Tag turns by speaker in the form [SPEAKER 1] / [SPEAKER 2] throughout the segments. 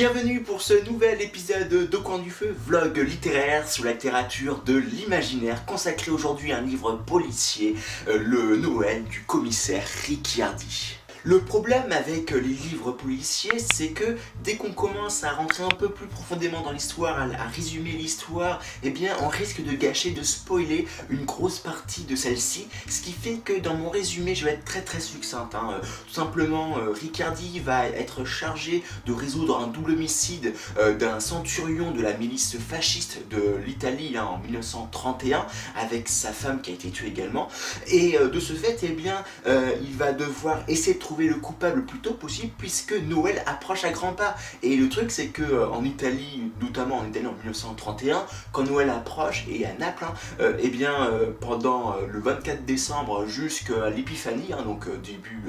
[SPEAKER 1] Bienvenue pour ce nouvel épisode de Coin du Feu, vlog littéraire sur la littérature de l'imaginaire, consacré aujourd'hui à un livre policier, euh, Le Noël du commissaire Ricciardi. Le problème avec les livres policiers, c'est que dès qu'on commence à rentrer un peu plus profondément dans l'histoire, à, résumer l'histoire, eh bien on risque de gâcher, de spoiler une grosse partie de celle-ci, ce qui fait que dans mon résumé, je vais être très très succincte. Hein. Euh, tout simplement, euh, Riccardi va être chargé de résoudre un double homicide euh, d'un centurion de la milice fasciste de l'Italie hein, en 1931, avec sa femme qui a été tuée également. Et de ce fait, eh bien, il va devoir essayer de le coupable le plus tôt possible puisque Noël approche à grands pas. Et le truc c'est que euh, en Italie, notamment en Italie en 1931, quand Noël approche, et à Naples, hein, euh, eh bien euh, pendant le 24 décembre jusqu'à l'épiphanie, hein, donc début,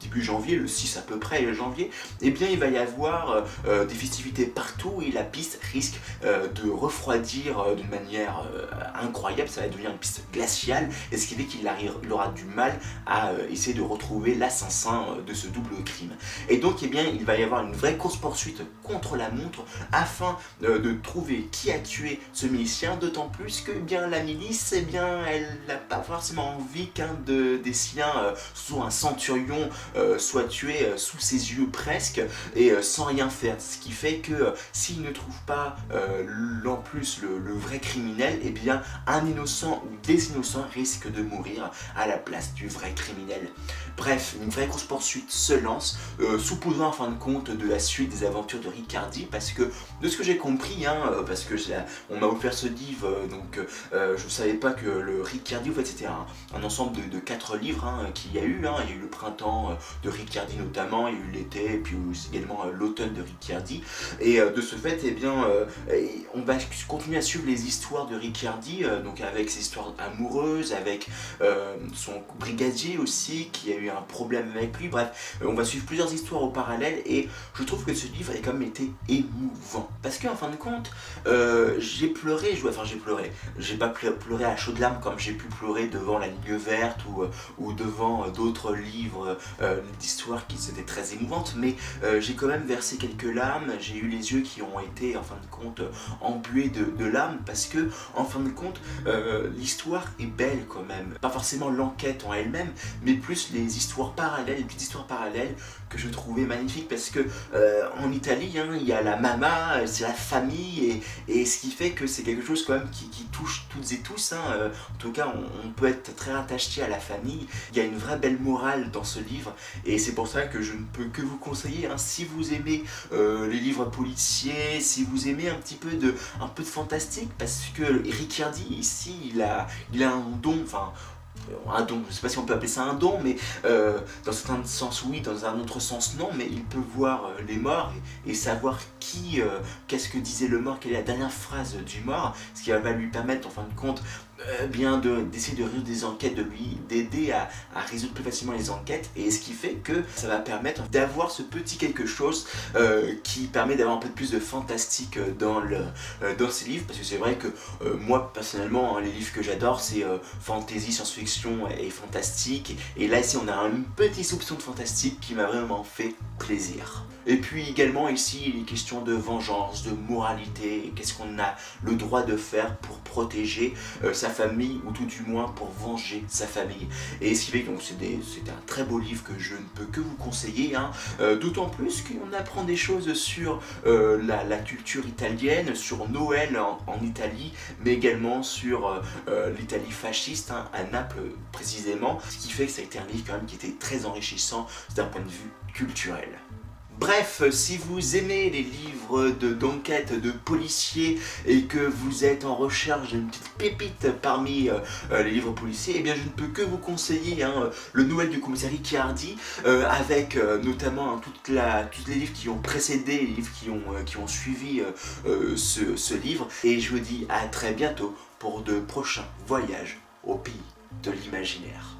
[SPEAKER 1] début janvier, le 6 à peu près janvier, eh bien il va y avoir des festivités partout et la piste risque de refroidir d'une manière incroyable, ça va devenir une piste glaciale, et ce qui fait qu'il aura du mal à essayer de retrouver l'assassin euh, de ce double crime. Et donc, eh bien, il va y avoir une vraie course-poursuite contre la montre afin euh, de trouver qui a tué ce milicien, d'autant plus que eh bien la milice, eh bien, elle n'a pas forcément envie qu'un de, des siens, euh, soit un centurion, soit tué sous ses yeux presque, et sans rien faire. Ce qui fait que s'il ne trouve pas en plus le, vrai criminel, eh bien, un innocent ou des innocents risquent de mourir à la place du vrai criminel. Bref, une vraie course-poursuite ensuite se lance, euh, supposant en fin de compte de la suite des aventures de Riccardi, parce que de ce que j'ai compris, hein, euh, parce que on m'a offert ce livre, euh, donc je savais pas que le Riccardi, en fait c'était un, ensemble de, quatre livres hein, qu'il y a eu, hein. il y a eu le printemps de Riccardi notamment, il y a eu l'été, et puis également l'automne de Riccardi, et de ce fait, eh bien, on va continuer à suivre les histoires de Riccardi, donc avec ses histoires amoureuses, avec son brigadier aussi, qui a eu un problème avec lui, bref, on va suivre plusieurs histoires au parallèle et je trouve que ce livre a quand même été émouvant. Parce qu'en fin de compte, euh, j'ai pleuré, je, enfin j'ai pleuré, j'ai pas pleuré à chaudes larmes comme j'ai pu pleurer devant La Ligne Verte ou, euh, devant euh, d'autres livres d'histoire qui étaient très émouvantes, mais j'ai quand même versé quelques larmes, j'ai eu les yeux qui ont été en fin de compte embués de, de larmes parce que en fin de compte, l'histoire est belle quand même. Pas forcément l'enquête en elle-même, mais plus les histoires parallèles, histoire parallèle que je trouvais magnifique parce que euh, en Italie, hein, il y a la mama, c'est la famille et, ce qui fait que c'est quelque chose quand même qui, touche toutes et tous. Hein. Euh, en tout cas, on, peut être très attaché à la famille. Il y a une vraie belle morale dans ce livre et c'est pour ça que je ne peux que vous conseiller. Hein, si vous aimez euh, les livres policiers, si vous aimez un petit peu de, un peu de fantastique, parce que Ricciardi ici, il a, il a un don. Enfin, un don, je ne sais pas si on peut appeler ça un don, mais euh, dans certains sens oui, dans un autre sens non, mais il peut voir euh, les morts et, savoir qui, euh, qu'est-ce que disait le mort, quelle est la dernière phrase du mort, ce qui va lui permettre en fin de compte euh, bien d'essayer de, résoudre des enquêtes, de lui d'aider à, résoudre plus facilement les enquêtes. Et ce qui fait que ça va permettre d'avoir ce petit quelque chose euh, qui permet d'avoir un peu plus de fantastique dans, le, euh, dans ces livres. Parce que c'est vrai que moi personnellement hein, les livres que j'adore c'est fantasy, science-fiction et fantastique. Et là ici on a un petit soupçon de fantastique qui m'a vraiment fait plaisir. Et puis également ici il est question de vengeance, de moralité, qu'est-ce qu'on a le droit de faire pour protéger sa famille, ou tout du moins pour venger sa famille. Et ce qui fait que c'était un très beau livre que je ne peux que vous conseiller, hein. euh, d'autant plus qu'on apprend des choses sur euh, la, culture italienne, sur Noël en, Italie, mais également sur euh, l'Italie fasciste, hein, à Naples précisément, ce qui fait que ça a été un livre quand même qui était très enrichissant d'un point de vue culturel. Bref, si vous aimez les livres d'enquête de, policiers et que vous êtes en recherche d'une petite pépite parmi euh, euh, les livres policiers, eh bien je ne peux que vous conseiller hein, le Noël du commissaire Ricciardi euh, avec notamment hein, tous les livres qui ont précédé, les livres qui ont, qui ont suivi ce, ce livre. Et je vous dis à très bientôt pour de prochains voyages au pays de l'imaginaire.